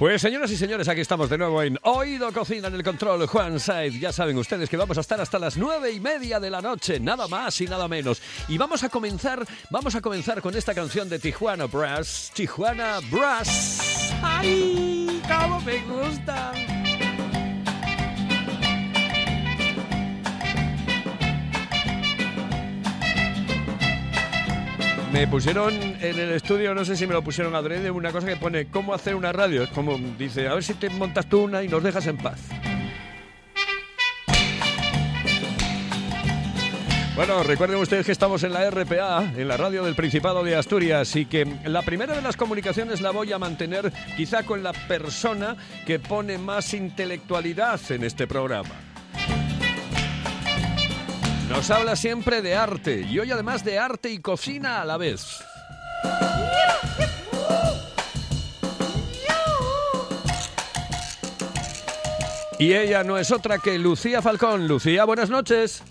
Pues señoras y señores, aquí estamos de nuevo en Oído Cocina en el control Juan Saiz. Ya saben ustedes que vamos a estar hasta las nueve y media de la noche, nada más y nada menos. Y vamos a comenzar, vamos a comenzar con esta canción de Tijuana Brass, Tijuana Brass. ¡Ay! ¡Cómo me gusta! Me pusieron en el estudio, no sé si me lo pusieron adrede, una cosa que pone cómo hacer una radio. Es como dice, a ver si te montas tú una y nos dejas en paz. Bueno, recuerden ustedes que estamos en la RPA, en la radio del Principado de Asturias, y que la primera de las comunicaciones la voy a mantener quizá con la persona que pone más intelectualidad en este programa. Nos habla siempre de arte y hoy además de arte y cocina a la vez. Y ella no es otra que Lucía Falcón. Lucía, buenas noches.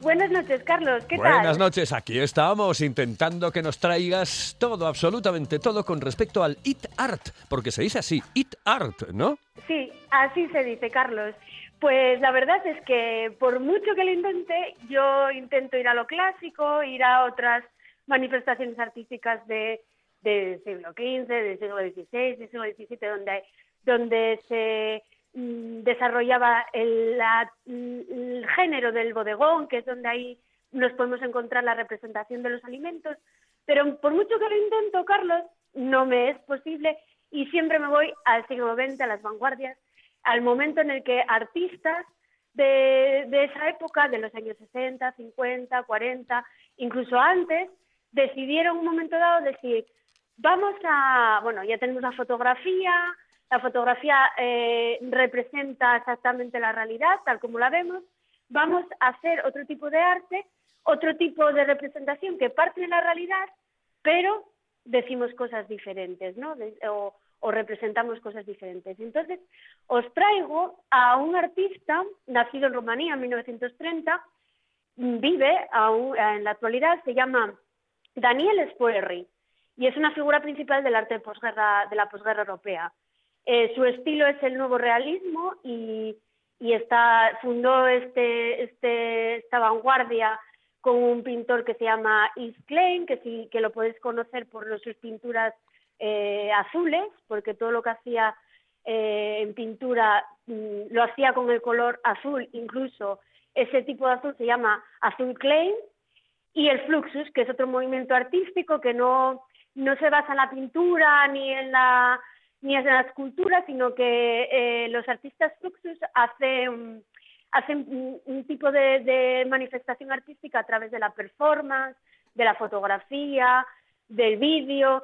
Buenas noches, Carlos. ¿Qué tal? Buenas noches, aquí estamos intentando que nos traigas todo, absolutamente todo con respecto al It Art, porque se dice así, It Art, ¿no? Sí, así se dice, Carlos. Pues la verdad es que por mucho que lo intente, yo intento ir a lo clásico, ir a otras manifestaciones artísticas de, del siglo XV, del siglo XVI, del siglo XVII, donde, donde se mm, desarrollaba el, la, el género del bodegón, que es donde ahí nos podemos encontrar la representación de los alimentos. Pero por mucho que lo intento, Carlos, no me es posible y siempre me voy al siglo XX, a las vanguardias, al momento en el que artistas de, de, esa época, de los años 60, 50, 40, incluso antes, decidieron un momento dado decir, vamos a, bueno, ya tenemos la fotografía, la fotografía eh, representa exactamente la realidad, tal como la vemos, vamos a hacer otro tipo de arte, otro tipo de representación que parte de la realidad, pero decimos cosas diferentes, ¿no? O representamos cosas diferentes. Entonces, os traigo a un artista nacido en Rumanía en 1930, vive aún, en la actualidad, se llama Daniel Spuerri y es una figura principal del arte de, posguerra, de la posguerra europea. Eh, su estilo es el nuevo realismo y, y está, fundó este, este, esta vanguardia con un pintor que se llama Yves Klein, que, sí, que lo podéis conocer por sus pinturas eh, azules, porque todo lo que hacía eh, en pintura mm, lo hacía con el color azul, incluso ese tipo de azul se llama azul Klein, y el Fluxus, que es otro movimiento artístico que no, no se basa en la pintura ni en la, ni en la escultura, sino que eh, los artistas Fluxus hacen, hacen un, un tipo de, de manifestación artística a través de la performance, de la fotografía, del vídeo,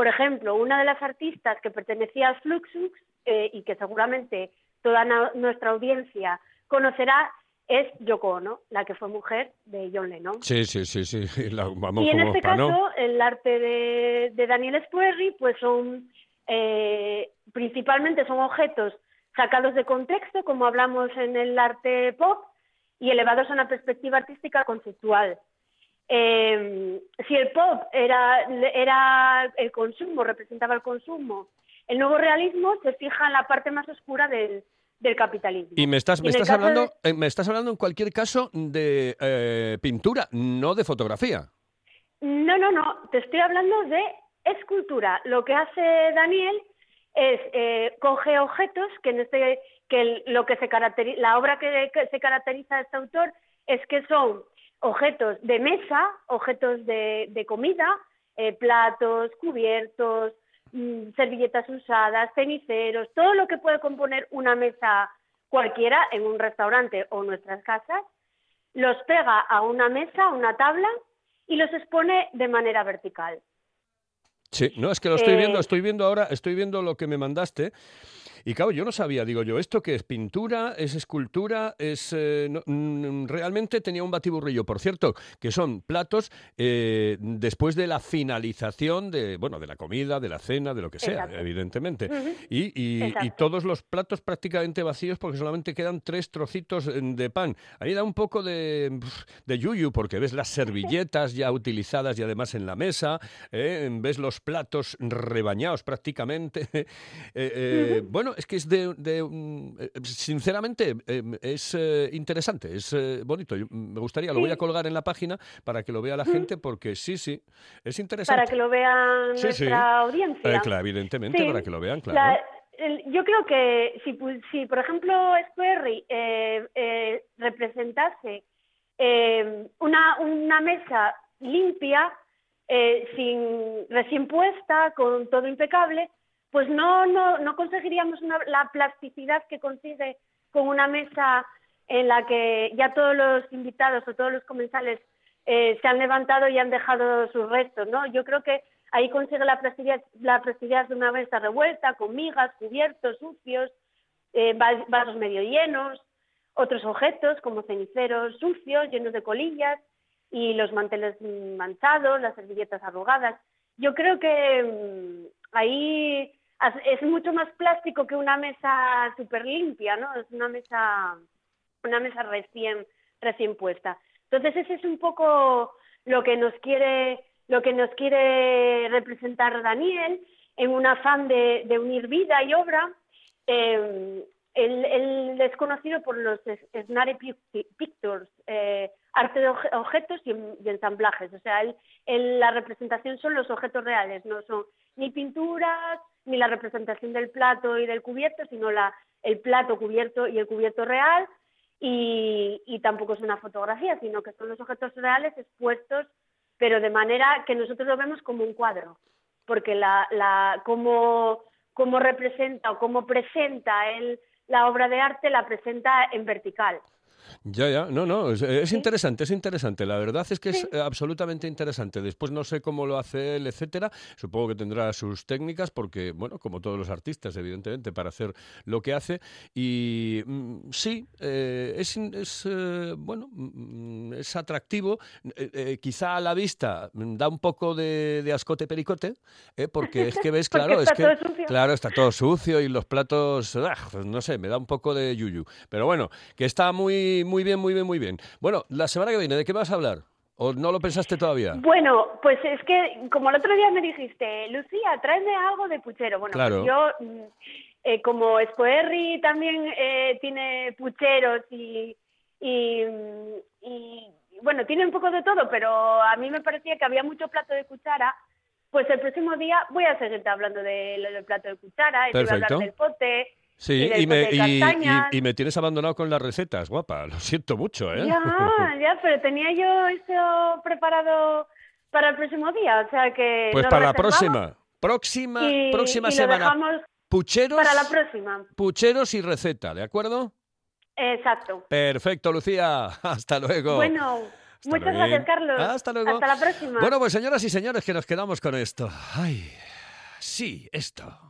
por ejemplo, una de las artistas que pertenecía al Fluxus eh, y que seguramente toda nuestra audiencia conocerá es Yoko Ono, la que fue mujer de John Lennon. Sí, sí, sí, sí. La- vamos y en este caso, no. el arte de, de Daniel Spuerri, pues son eh, principalmente son objetos sacados de contexto, como hablamos en el arte pop, y elevados a una perspectiva artística conceptual. Eh, si el pop era, era el consumo, representaba el consumo, el nuevo realismo se fija en la parte más oscura del, del capitalismo. Y me estás, me hablando, eh, me estás hablando en cualquier caso de eh, pintura, no de fotografía. No, no, no, te estoy hablando de escultura. Lo que hace Daniel es eh, coge objetos que en este que lo que se caracteriza la obra que, que se caracteriza a este autor es que son objetos de mesa, objetos de, de comida, eh, platos, cubiertos, mm, servilletas usadas, ceniceros, todo lo que puede componer una mesa cualquiera en un restaurante o nuestras casas, los pega a una mesa, a una tabla y los expone de manera vertical. Sí, no, es que lo estoy Eh, viendo, estoy viendo ahora, estoy viendo lo que me mandaste. Y claro, yo no sabía, digo yo, ¿esto qué es? ¿Pintura? ¿Es escultura? ¿Es eh, no, mm, Realmente tenía un batiburrillo, por cierto, que son platos eh, después de la finalización de, bueno, de la comida, de la cena, de lo que sea, Exacto. evidentemente. Y, y- y todos los platos prácticamente vacíos porque solamente quedan tres trocitos eh, de pan. Ahí da un poco de, de yuyu porque ves las servilletas ya utilizadas y además en la mesa, eh, ves los platos rebañados prácticamente. Eh, Bueno, es que es de... de, mm, eh, sinceramente, eh, es eh, interesante, es eh, bonito. Yo, mm, me gustaría, lo voy a colgar en la página para que lo vea la gente porque sí, sí, es interesante. Para que lo vean Sí, sí. nuestra audiencia. Eh, claro, evidentemente, para que lo vean, claro. La- el- yo creo que si, si por ejemplo, Sperry eh, eh, representase eh, una, una mesa limpia, eh, sin recién puesta, con todo impecable, pues no, no, no conseguiríamos una- la plasticidad que consigue con una mesa en la que ya todos los invitados o todos los comensales eh, se han levantado y han dejado sus restos, ¿no? Yo creo que ahí consigue la plasticidad, la plasticidad de una mesa revuelta, con migas, cubiertos, sucios, eh, vas- vasos medio llenos, otros objetos como ceniceros sucios, llenos de colillas, y los manteles manchados, las servilletas arrugadas. Yo creo que mm, ahí es mucho más plástico que una mesa súper limpia, ¿no? Es una mesa, una mesa recién, recién puesta. Entonces ese es un poco lo que nos quiere, lo que nos quiere representar Daniel en un afán de, unir vida y obra. Eh, él, es conocido por los Snare Pic- Pictures, eh, arte de objetos y, en- y ensamblajes. O sea, él- la representación son los objetos reales, no son ni pinturas, ni la representación del plato y del cubierto, sino la, el plato cubierto y el cubierto real. Y, y tampoco es una fotografía, sino que son los objetos reales expuestos, pero de manera que nosotros lo vemos como un cuadro, porque la, la, como, como representa o como presenta él la obra de arte, la presenta en vertical. Ya, ya, no, no, es, interesante, es interesante. La verdad es que es Sí. eh, absolutamente interesante. Después no sé cómo lo hace él, etcétera. Supongo que tendrá sus técnicas, porque, bueno, como todos los artistas, evidentemente, para hacer lo que hace. Y mm, sí, eh, es, es, eh, bueno, mm, es atractivo. Eh, quizá a la vista mm, da un poco de, de ascote pericote, ¿eh? porque es que ves, claro, es que, todo sucio. claro, está todo sucio y los platos, ah, pues no sé, me da un poco de yuyu. Pero bueno, que está muy, muy bien, muy bien, muy bien. Bueno, la semana que viene, ¿de qué vas a hablar? ¿O no lo pensaste todavía? Bueno, pues es que como el otro día me dijiste, Lucía, tráeme algo de puchero. Bueno, pues Claro. yo, mm, eh, como Spoerri también eh, tiene pucheros y, y, mm, y, bueno, tiene un poco de todo, pero a mí me parecía que había mucho plato de cuchara. Pues el próximo día voy a seguirte hablando de lo del plato de cuchara, y te voy a hablar del pote. Sí, y y me, y- y- me tienes abandonado con las recetas, guapa. Lo siento mucho, ¿eh? Ya, ya, pero tenía yo eso preparado para el próximo día, o sea que... Pues para la próxima, próxima, próxima semana. Pucheros, para la próxima. pucheros y receta, ¿de acuerdo? Exacto. Perfecto, Lucía. Hasta luego. Bueno, Hasta muchas luego. gracias, Carlos. Hasta luego. Hasta la próxima. Bueno, pues señoras y señores, que nos quedamos con esto. Ay, sí, esto.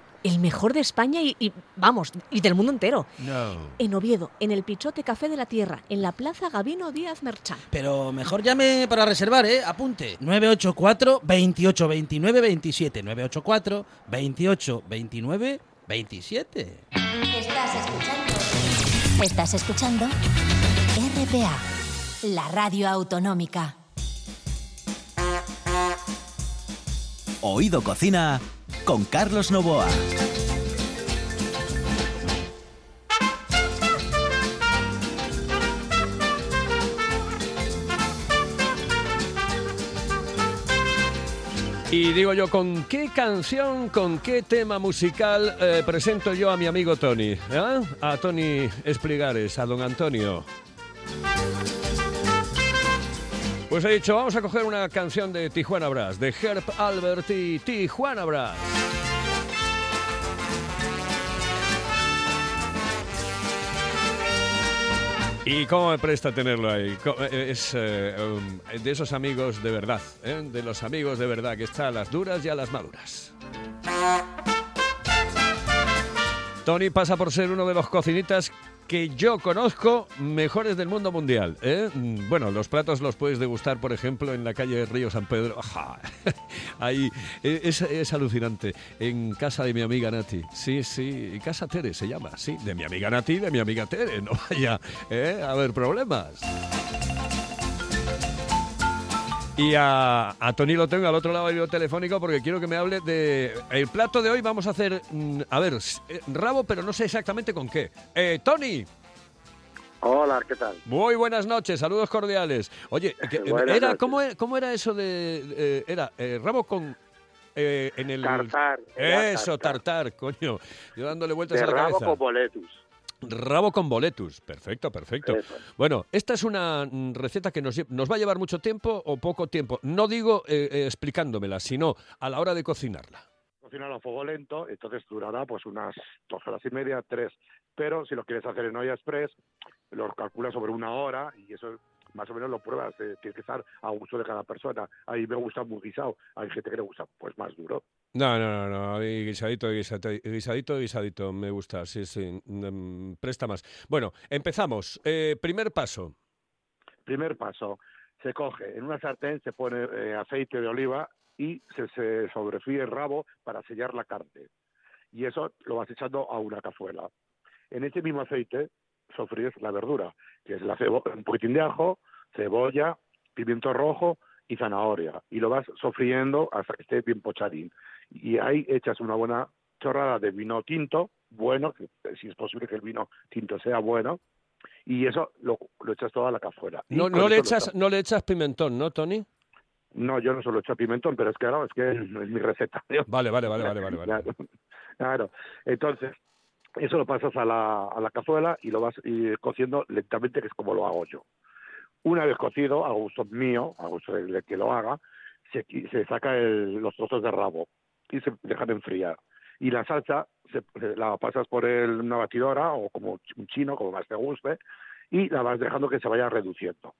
El mejor de España y, y, vamos, y del mundo entero. No. En Oviedo, en el Pichote Café de la Tierra, en la Plaza Gabino Díaz Merchán. Pero mejor llame para reservar, ¿eh? Apunte. 984 28 29 27. 984 28 29 27. Estás escuchando. Estás escuchando RPA, la radio autonómica. Oído Cocina con Carlos Novoa. Y digo yo, ¿con qué canción, con qué tema musical eh, presento yo a mi amigo Tony? ¿eh? A Tony Espligares, a don Antonio. Pues he dicho, vamos a coger una canción de Tijuana Brass, de Herb Albert y Tijuana Brass. Y cómo me presta tenerlo ahí. Co- eh, Es eh, um, de esos amigos de verdad, ¿eh? de los amigos de verdad, que está a las duras y a las maduras. Tony pasa por ser uno de los cocinitas que yo conozco mejores del mundo mundial. ¿eh? Mm, Bueno, los platos los puedes degustar, por ejemplo, en la calle Río San Pedro. Ajá. Ahí eh, es, es alucinante. En casa de mi amiga Nati. Sí, sí, Casa Tere se llama. Sí, de mi amiga Nati de mi amiga Tere. No vaya ¿eh? a haber problemas. Y a, a Tony lo tengo al otro lado del telefónico porque quiero que me hable de... El plato de hoy vamos a hacer, mm, a ver, eh, rabo, pero no sé exactamente con qué. Eh, Tony, Hola, ¿qué tal? muy buenas noches, saludos cordiales. Oye, que- era. ¿cómo, era, cómo era eso de... eh, era eh, rabo con... eh, en el... Tartar. Eso, tartar, coño. Yo dándole vueltas De a la rabo cabeza. con boletus. Rabo con boletus. Perfecto, perfecto. Eso. Bueno, esta es una mm, receta que nos, nos va a llevar mucho tiempo o poco tiempo. No digo eh, eh, explicándomela, sino a la hora de cocinarla. Cocinar a fuego lento, entonces durará pues unas dos horas y media, tres. Pero si lo quieres hacer en olla express, lo calculas sobre una hora y eso más o menos lo pruebas. eh, tiene que estar a gusto de cada persona. A mí me gusta muy guisado, hay gente que le gusta pues más duro. No, no, no, no. Guisadito, guisadito, guisadito, guisadito. Me gusta, sí, sí. mm, presta más. Bueno, empezamos. Eh, primer paso. Primer paso, se coge en una sartén, se pone eh, aceite de oliva y se, se el rabo para sellar la carne. Y eso lo vas echando a una cazuela. En ese mismo aceite sofríes la verdura, que es la un poquitín de ajo, cebolla, pimiento rojo y zanahoria. Y lo vas sofriendo hasta que esté bien pochadín. Y ahí echas una buena chorrada de vino tinto, bueno, que, si es posible que el vino tinto sea bueno, y eso lo, lo echas toda la cazuela. No, no, le echas, no le echas pimentón, ¿no, Tony? no, yo no solo echo pimentón, pero es que claro, es que es mi receta. Vale, vale, vale, vale. vale. Claro, claro. Entonces, eso lo pasas a la, a la cazuela y lo vas y, cociendo lentamente, que es como lo hago yo. Una vez cocido, a gusto mío, a gusto del que lo haga, se, se saca el- los trozos de rabo y se dejan enfriar. Y la salsa se- la pasas por el- una batidora o como un chino, como más te guste, y la vas dejando que se vaya reduciendo.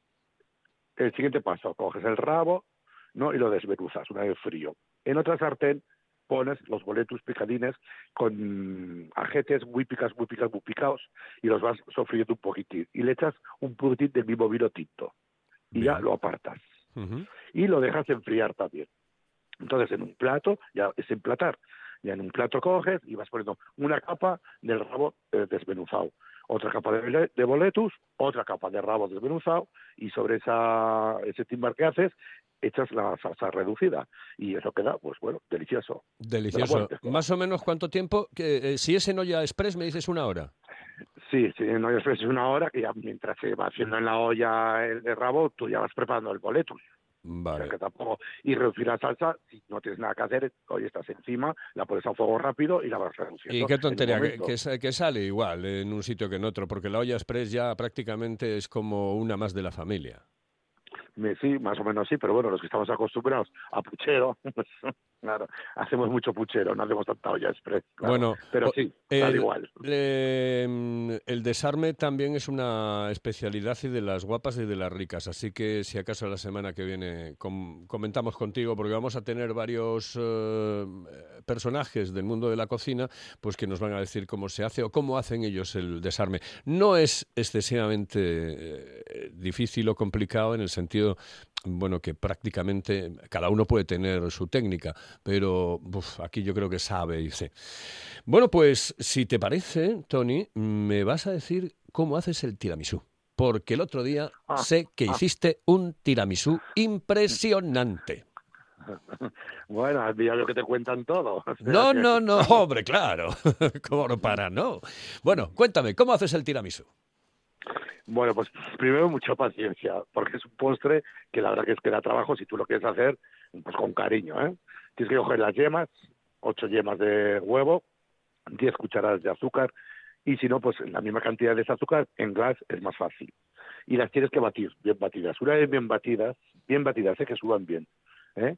El siguiente paso, coges el rabo ¿no? y lo desmenuzas una vez frío. En otra sartén pones los boletus picadines con ajetes muy picas, muy picas, muy picados y los vas sofriendo un poquitín. Y le echas un poquitín del mismo vino tinto y ya lo apartas. Ujú. Y lo dejas enfriar también. Entonces en un plato, ya es emplatar. Ya en un plato coges y vas poniendo una capa del rabo eh, desmenuzado, otra capa de, bole- de boletus, otra capa de rabo desmenuzado y sobre esa, ese timbar que haces echas la salsa reducida y eso queda, pues bueno, delicioso. Delicioso. Más o menos cuánto tiempo, que, eh, si es en olla express me dices una hora. Sí, sí, no es es una hora que ya mientras se va haciendo en la olla el de rabo, tú ya vas preparando el boletus. O sea, Vale. que tampoco, y reducir la salsa, si no tienes nada que hacer, hoy estás encima, la pones a fuego rápido y la vas reduciendo. Y qué tontería, que, sale igual en un sitio que en otro, porque la olla express ya prácticamente es como una más de la familia. Sí, más o menos sí, pero bueno, los que estamos acostumbrados a puchero, pues, claro, hacemos mucho puchero, no hacemos tanta olla express. claro. Bueno, pero sí, el, igual. eh, mm, el desarme también es una especialidad y de las guapas y de las ricas, así que si acaso la semana que viene com- comentamos contigo, porque vamos a tener varios eh, personajes del mundo de la cocina, pues que nos van a decir cómo se hace o cómo hacen ellos el desarme. No es excesivamente eh, difícil o complicado en el sentido bueno, que prácticamente cada uno puede tener su técnica, pero uf, aquí yo creo que sabe sé. Bueno, pues si te parece, Tony, me vas a decir cómo haces el tiramisú. Porque el otro día Ah, sé que ah. hiciste un tiramisú impresionante. Bueno, ya lo que te cuentan todo. No, no, no, hombre, claro. ¿Cómo no para, no? Bueno, cuéntame, ¿cómo haces el tiramisú? Bueno, pues primero mucha paciencia, porque es un postre que la verdad que es que da trabajo si tú lo quieres hacer pues con cariño, ¿eh? Tienes que coger las yemas, ocho yemas de huevo, diez cucharadas de azúcar y si no, pues la misma cantidad de ese azúcar en glass es más fácil. y las tienes que batir, bien batidas. Una vez bien batidas, bien batidas, ¿eh? que suban bien. ¿eh?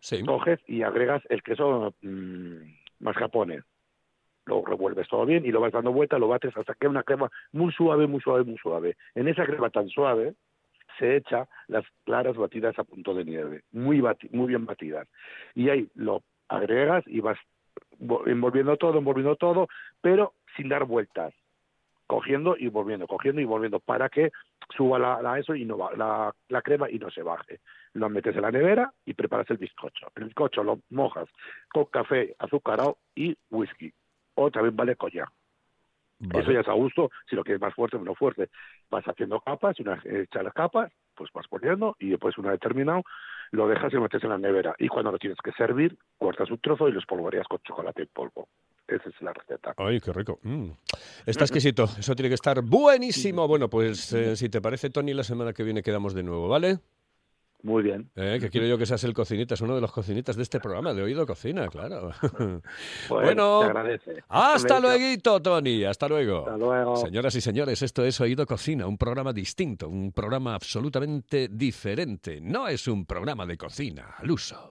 Sí. Coges y agregas el queso mm, mascarpone. Lo revuelves todo bien y lo vas dando vuelta, lo bates hasta que una crema muy suave, muy suave, muy suave. En esa crema tan suave se echa las claras batidas a punto de nieve, muy, bati- muy bien batidas. Y ahí lo agregas y vas vo- envolviendo todo, envolviendo todo, pero sin dar vueltas cogiendo y volviendo, cogiendo y volviendo, para que suba la, la eso y no va, la, la crema y no se baje. Lo metes en la nevera y preparas el bizcocho. El bizcocho lo mojas con café azucarado y whisky. O también vale collar. Vale. Eso ya es a gusto, si lo quieres más fuerte, menos fuerte. Vas haciendo capas y una vez hechas las capas, pues vas poniendo y después una vez terminado, lo dejas y lo metes en la nevera. Y cuando lo tienes que servir, cortas un trozo y lo espolvoreas con chocolate en polvo. Esa es la receta. Ay, qué rico. Mm. Está exquisito. Eso tiene que estar buenísimo. Bueno, pues eh, si te parece, Tony, la semana que viene quedamos de nuevo, ¿vale? Muy bien. Eh, que quiero yo que seas el cocinitas, uno de los cocinitas de este programa, de Oído Cocina, claro. Pues, Bueno, te. Hasta luego, Tony. Hasta luego. Hasta luego. Señoras y señores, esto es Oído Cocina, un programa distinto, un programa absolutamente diferente. No es un programa de cocina al uso.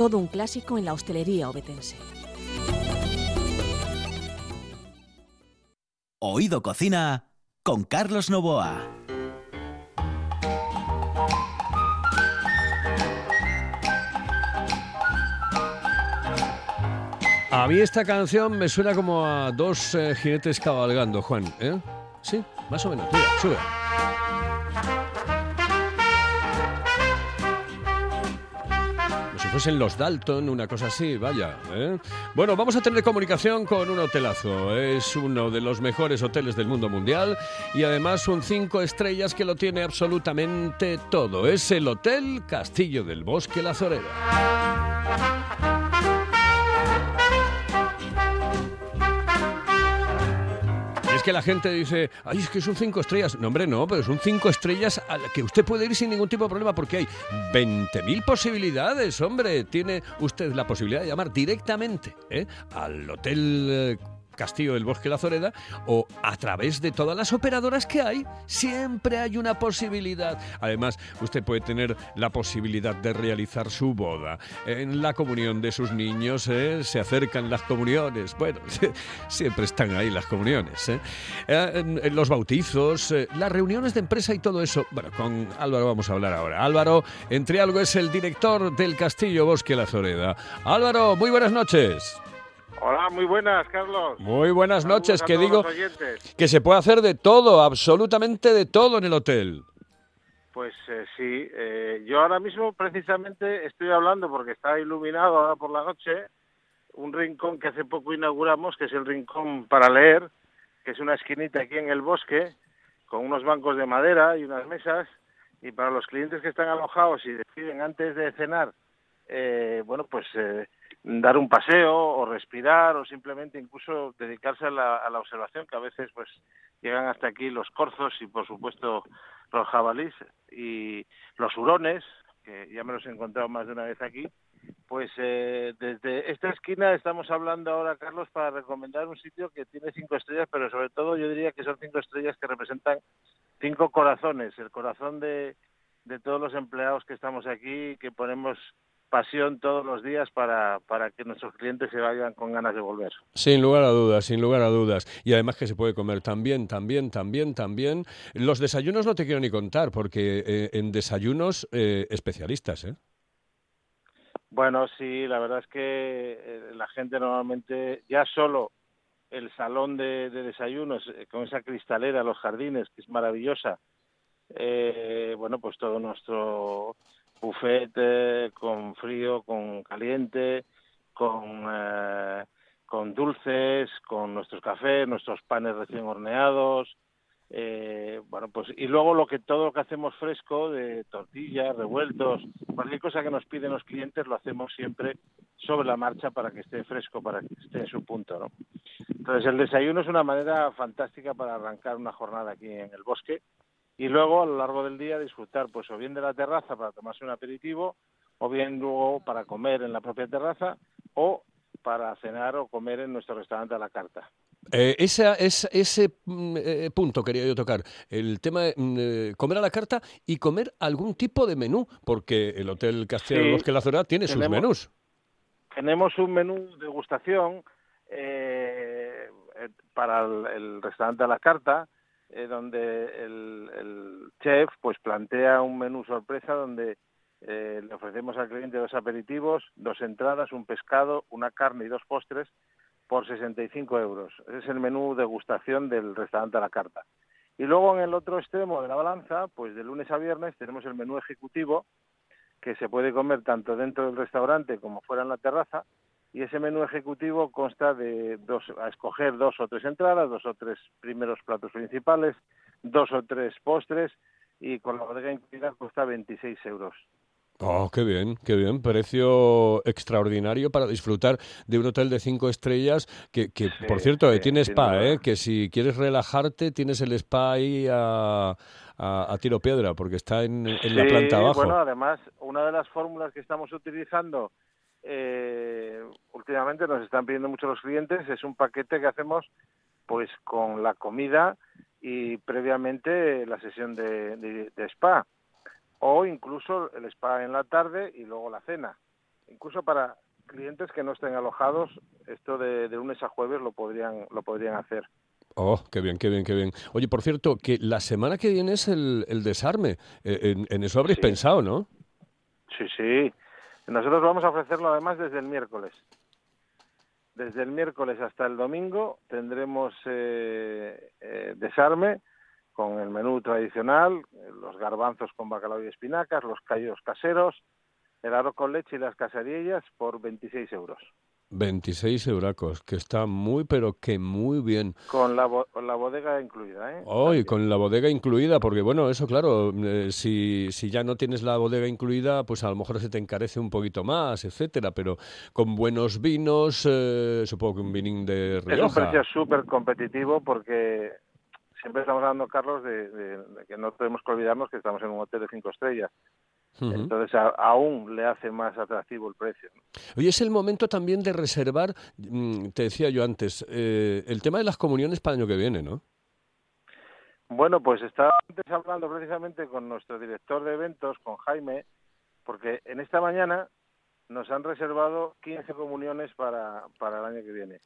Todo un clásico en la hostelería obetense. Oído Cocina con Carlos Novoa. A mí esta canción me suena como a dos eh, jinetes cabalgando, Juan. ¿eh? Sí, más o menos. Mira, sube. Fuesen los Dalton, una cosa así, vaya. ¿eh? Bueno, vamos a tener comunicación con un hotelazo. Es uno de los mejores hoteles del mundo mundial y además un cinco estrellas que lo tiene absolutamente todo. Es el Hotel Castillo del Bosque La Zoreda. Que la gente dice, ay, es que es un cinco estrellas. No, hombre, no, pero es un cinco estrellas a la que usted puede ir sin ningún tipo de problema porque hay 20.000 posibilidades, hombre. Tiene usted la posibilidad de llamar directamente ¿eh? al hotel. Castillo del Bosque La Zoreda o a través de todas las operadoras que hay, siempre hay una posibilidad. Además, usted puede tener la posibilidad de realizar su boda. En la comunión de sus niños ¿eh? se acercan las comuniones. Bueno, siempre están ahí las comuniones. ¿eh? Eh, los bautizos, eh, las reuniones de empresa y todo eso. Bueno, con Álvaro vamos a hablar ahora. Álvaro, entre algo, es el director del Castillo Bosque La Zoreda. Álvaro, muy buenas noches. Hola, muy buenas, Carlos. Muy buenas Saludos noches, que digo que se puede hacer de todo, absolutamente de todo en el hotel. Pues eh, sí, eh, yo ahora mismo precisamente estoy hablando porque está iluminado ahora por la noche un rincón que hace poco inauguramos, que es el rincón para leer, que es una esquinita aquí en el bosque con unos bancos de madera y unas mesas y para los clientes que están alojados y deciden antes de cenar, eh, bueno, pues eh, dar un paseo o respirar o simplemente incluso dedicarse a la, observación, que a veces pues llegan hasta aquí los corzos y por supuesto los jabalís y los hurones, que ya me los he encontrado más de una vez aquí, pues eh, desde esta esquina estamos hablando ahora, Carlos, para recomendar un sitio que tiene cinco estrellas, pero sobre todo yo diría que son cinco estrellas que representan cinco corazones, el corazón de, de todos los empleados que estamos aquí, que ponemos pasión todos los días para, para que nuestros clientes se vayan con ganas de volver. Sin lugar a dudas, sin lugar a dudas. Y además que se puede comer también, también, también, también. Los desayunos no te quiero ni contar, porque eh, en desayunos eh, especialistas, ¿eh? Bueno, sí, la verdad es que eh, la gente normalmente ya solo el salón de, de desayunos eh, con esa cristalera, los jardines, que es maravillosa. eh, bueno, pues todo nuestro buffet con frío, con caliente, con, eh, con dulces, con nuestros cafés, nuestros panes recién horneados, Eh, bueno, pues y luego lo que todo lo que hacemos fresco de tortillas, revueltos, cualquier cosa que nos piden los clientes lo hacemos siempre sobre la marcha para que esté fresco, para que esté en su punto, ¿no? Entonces el desayuno es una manera fantástica para arrancar una jornada aquí en el bosque y luego a lo largo del día disfrutar pues o bien de la terraza para tomarse un aperitivo o bien luego para comer en la propia terraza o para cenar o comer en nuestro restaurante a la carta. Eh, esa, es, ese mm, eh, punto quería yo tocar, el tema de mm, eh, comer a la carta y comer algún tipo de menú, porque el Hotel Castillo Sí, Bosque de la Zora tiene sus menús. Tenemos un menú degustación eh, eh, para el, el restaurante a la carta, eh, donde el, chef pues plantea un menú sorpresa donde eh, le ofrecemos al cliente dos aperitivos, dos entradas, un pescado, una carne y dos postres por 65 euros. Es el menú degustación del restaurante a la carta. Y luego en el otro extremo de la balanza, pues de lunes a viernes tenemos el menú ejecutivo, que se puede comer tanto dentro del restaurante como fuera en la terraza. Y ese menú ejecutivo consta de dos, a escoger dos o tres entradas, dos o tres primeros platos principales, dos o tres postres y con la bodega incluida cuesta 26 euros. Oh, qué bien, qué bien. Precio extraordinario para disfrutar de un hotel de cinco estrellas que, que por cierto, eh, sí, tiene spa. ¿eh? Que si quieres relajarte, tienes el spa ahí a, a, a tiro piedra, porque está en, en la Sí, planta abajo. Bueno, además, una de las fórmulas que estamos utilizando eh, últimamente nos están pidiendo mucho los clientes es un paquete que hacemos pues con la comida y previamente la sesión de, de- de spa o incluso el spa en la tarde y luego la cena. Incluso para clientes que no estén alojados, esto de, de lunes a jueves lo podrían lo podrían hacer. Oh, qué bien, qué bien, qué bien. Oye, por cierto, que la semana que viene es el, el desarme. Eh, en, en eso habréis Sí. pensado, ¿no? Sí, sí. Nosotros vamos a ofrecerlo además desde el miércoles. Desde el miércoles hasta el domingo tendremos eh, eh, desarme con el menú tradicional, los garbanzos con bacalao y espinacas, los callos caseros, el arroz con leche y las casadillas por 26 euros. 26 euracos, que está muy, pero que muy bien. Con la, bo- con la bodega incluida, ¿eh? Oh, y con la bodega incluida, porque bueno, eso claro, eh, si, si ya no tienes la bodega incluida, pues a lo mejor se te encarece un poquito más, etcétera, pero con buenos vinos, eh, supongo que un vinín de Es un Rioja. precio súper competitivo porque siempre estamos hablando, Carlos, de, de- de que no tenemos que olvidarnos que estamos en un hotel de cinco estrellas. Entonces a- aún le hace más atractivo el precio. ¿no? Oye, es el momento también de reservar, mm, te decía yo antes, eh, el tema de las comuniones para el año que viene, ¿no? Bueno, pues estaba antes hablando precisamente con nuestro director de eventos, con Jaime, porque en esta mañana nos han reservado 15 comuniones para, para el año que viene.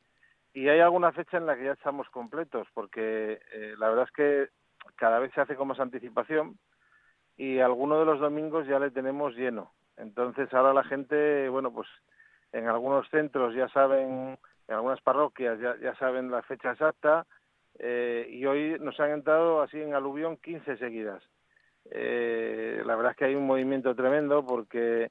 Y hay alguna fecha en la que ya estamos completos, porque eh, la verdad es que cada vez se hace con más anticipación y alguno de los domingos ya le tenemos lleno. Entonces ahora la gente, bueno, pues en algunos centros ya saben, en algunas parroquias ya, ya saben la fecha exacta eh, y hoy nos han entrado así en aluvión 15 seguidas. Eh, la verdad es que hay un movimiento tremendo porque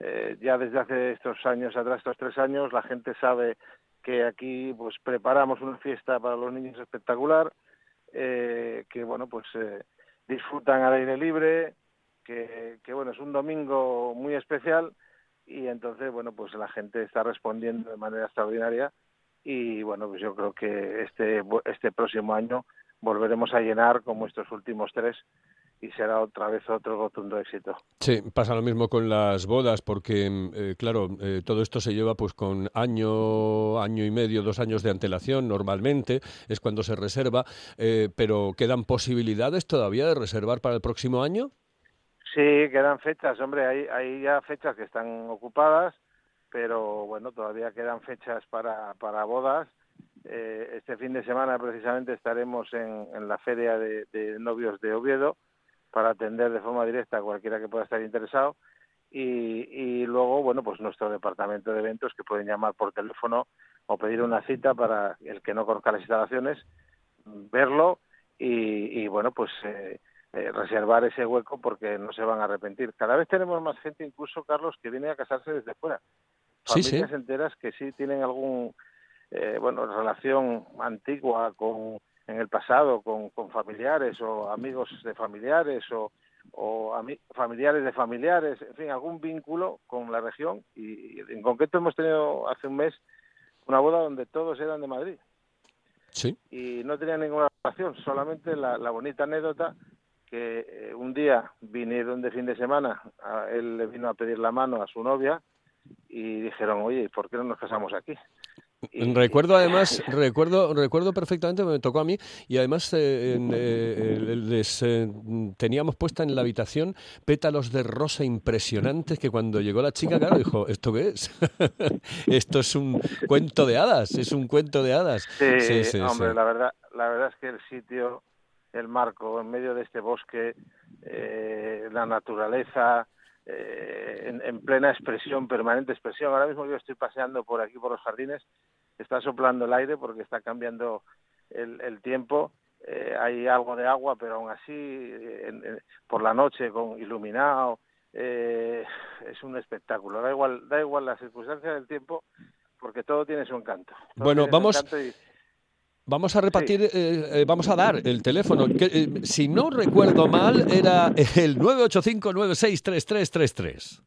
eh, ya desde hace estos años atrás, estos tres años, la gente sabe que aquí pues preparamos una fiesta para los niños espectacular, eh, que bueno pues eh, disfrutan al aire libre, que, que bueno es un domingo muy especial y entonces bueno pues la gente está respondiendo de manera extraordinaria y bueno pues yo creo que este este próximo año volveremos a llenar como estos últimos tres y será otra vez otro rotundo éxito. Sí, pasa lo mismo con las bodas, porque, mm, eh, claro, eh, todo esto se lleva pues con año, año y medio, dos años de antelación, normalmente, es cuando se reserva, eh, pero ¿quedan posibilidades todavía de reservar para el próximo año? Sí, quedan fechas, hombre, hay, hay ya fechas que están ocupadas, pero bueno, todavía quedan fechas para, para bodas. Eh, este fin de semana precisamente estaremos en, en la feria de, de novios de Oviedo para atender de forma directa a cualquiera que pueda estar interesado. Y, y luego, bueno, pues nuestro departamento de eventos que pueden llamar por teléfono o pedir una cita para el que no conozca las instalaciones, verlo y, y bueno, pues eh, eh, reservar ese hueco porque no se van a arrepentir. Cada vez tenemos más gente, incluso Carlos, que viene a casarse desde fuera. Sí, sí. Familias enteras que sí tienen algún, eh, bueno, relación antigua con, en el pasado con, con familiares o amigos de familiares o, o ami- familiares de familiares, en fin, algún vínculo con la región. Y, y en concreto hemos tenido hace un mes una boda donde todos eran de Madrid Sí. y no tenía ninguna relación, solamente la, la bonita anécdota que eh, un día vinieron de fin de semana, a- él le vino a pedir la mano a su novia y dijeron, oye, ¿por qué no nos casamos aquí? Y- Recuerdo además, recuerdo, recuerdo perfectamente, me tocó a mí y además eh, eh, les eh, teníamos puesta en la habitación pétalos de rosa impresionantes que cuando llegó la chica, claro, dijo, ¿esto qué es? Esto es un cuento de hadas, es un cuento de hadas. Sí, Sí, sí, hombre, sí. la verdad, la verdad es que el sitio, el marco, en medio de este bosque, eh, la naturaleza, eh, en, en plena expresión, permanente expresión. Ahora mismo yo estoy paseando por aquí, por los jardines, está soplando el aire porque está cambiando el, el tiempo. Eh, hay algo de agua, pero aún así, eh, en- en- por la noche, con iluminado, eh, es un espectáculo. Da igual, da igual las circunstancias del tiempo, porque todo tiene su encanto. Todo Bueno, vamos- encanto y- Vamos a repartir, eh, eh, vamos a dar el teléfono. que, eh, si no recuerdo mal, era el 985-963333.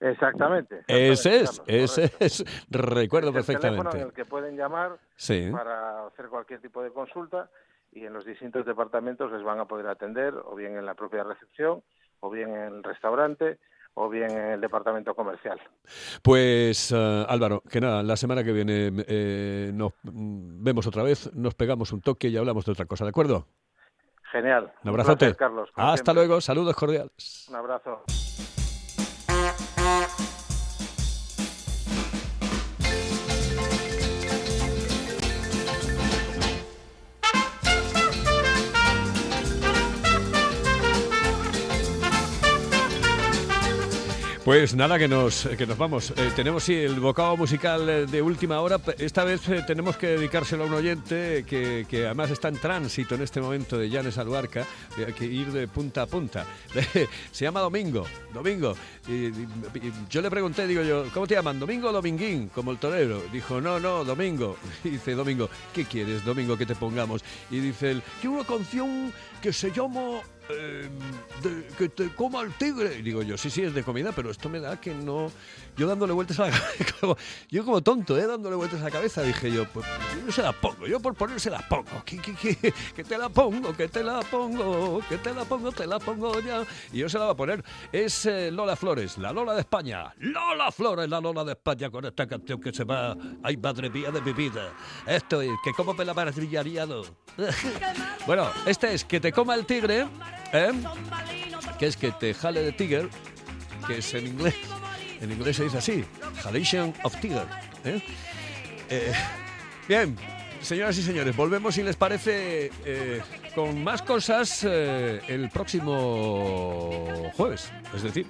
Exactamente. Ese exactamente, es, Carlos, ese correcto. es. Recuerdo Es el teléfono en perfectamente. el que pueden llamar Sí. para hacer cualquier tipo de consulta y en los distintos departamentos les van a poder atender o bien en la propia recepción o bien en el restaurante o bien en el departamento comercial. Pues eh, Álvaro, que nada, la semana que viene eh, nos mm, vemos otra vez, nos pegamos un toque y hablamos de otra cosa, ¿de acuerdo? Genial. Un abrazote. placer, Carlos. Hasta siempre. luego, saludos cordiales. Un abrazo. Pues nada, que nos, que nos vamos. Eh, tenemos el bocado musical eh, de última hora. Esta vez eh, tenemos que dedicárselo a un oyente que, que además está en tránsito en este momento de Llanes Aluarca. Hay que ir de punta a punta. Se llama Domingo. Domingo. Y, yo le pregunté, digo yo, ¿cómo te llaman? ¿Domingo o Dominguín? Como el torero. Dijo, no, no, Domingo. Dice, Domingo, ¿qué quieres, Domingo, que te pongamos? Y dice él, quiero una canción que se llama de- que te coma el tigre. Y digo yo, sí, sí, es de comida, pero esto me da que no. Yo dándole vueltas a la cabeza, yo como tonto, ¿eh? Dándole vueltas a la cabeza, dije yo, pues yo no se la pongo, yo por ponerse la pongo, que, que, que, que te la pongo, que te la pongo, que te la pongo, te la pongo ya. Y yo se la voy a poner. Es eh, Lola Flores, la Lola de España. Lola Flores, la Lola de España, con esta canción que se va. Ay, madre mía de mi vida. Esto es, que como me la maravillariado. bueno, este es que te coma el tigre, ¿eh? que es que te jale de tiger, que es en inglés. En inglés se dice así, halation of tiger. ¿eh? Eh, bien, señoras y señores, volvemos si les parece eh, con más cosas eh, el próximo jueves, es decir,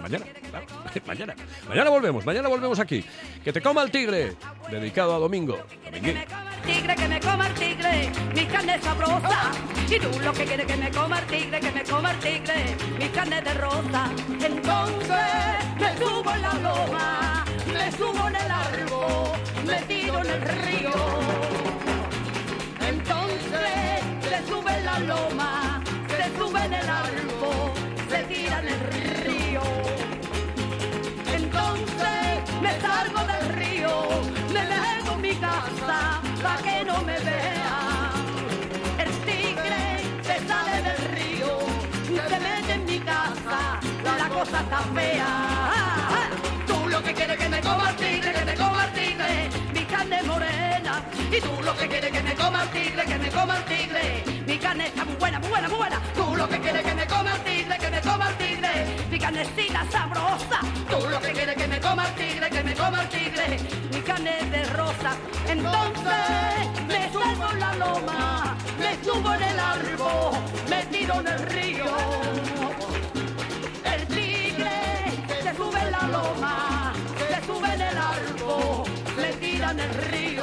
mañana, claro, mañana. Mañana volvemos, mañana volvemos aquí. Que te coma el tigre, dedicado a Domingo. Dominguín. tigre, que me coma el tigre, mi carne sabrosa. Y tú lo que quieres que me coma el tigre, que me coma el tigre, mi carne de rosa. Entonces me subo en la loma, me subo en el árbol, me tiro en el río. Se sube en el árbol, se tira en el río. Entonces me salgo del río, me meto en mi casa para que no me vea. El tigre se sale del río, se mete en mi casa, la cosa está fea. Que quieres que me coma el tigre, que me coma el tigre, mi carne está muy buena, muy buena, muy buena. Tú lo que quieres que me coma el tigre, que me coma el tigre, mi carnecita sabrosa. Tú lo que quieres que me coma el tigre, que me coma el tigre, mi carne de rosa. Entonces me subo en la loma, me subo en el árbol, me tiro en el río. El tigre se sube en la loma, se sube en el árbol, le en el río.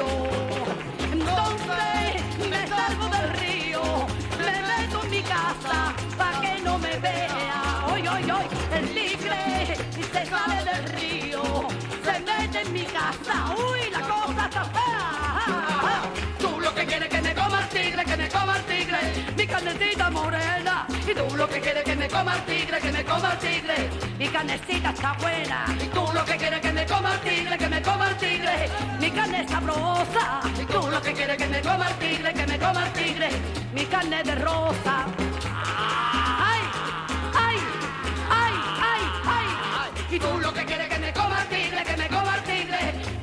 Mete en mi casa. Uy, la cosa está fea. Tú lo que quieres que me coma el tigre, que me coma el tigre, mi carnecita morena. Y tú lo que quieres que me coma el tigre, que me coma el tigre, mi carnecita está buena. Y tú lo que quieres que me coma el tigre, que me coma el tigre, mi carne sabrosa. Y tú lo que quieres que me coma el tigre, que me coma el tigre, mi carne de rosa.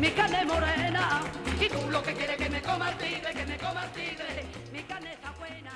Mi carne morena. Y tú lo que quieres que me coma el tigre, que me coma el tigre, mi carne está buena.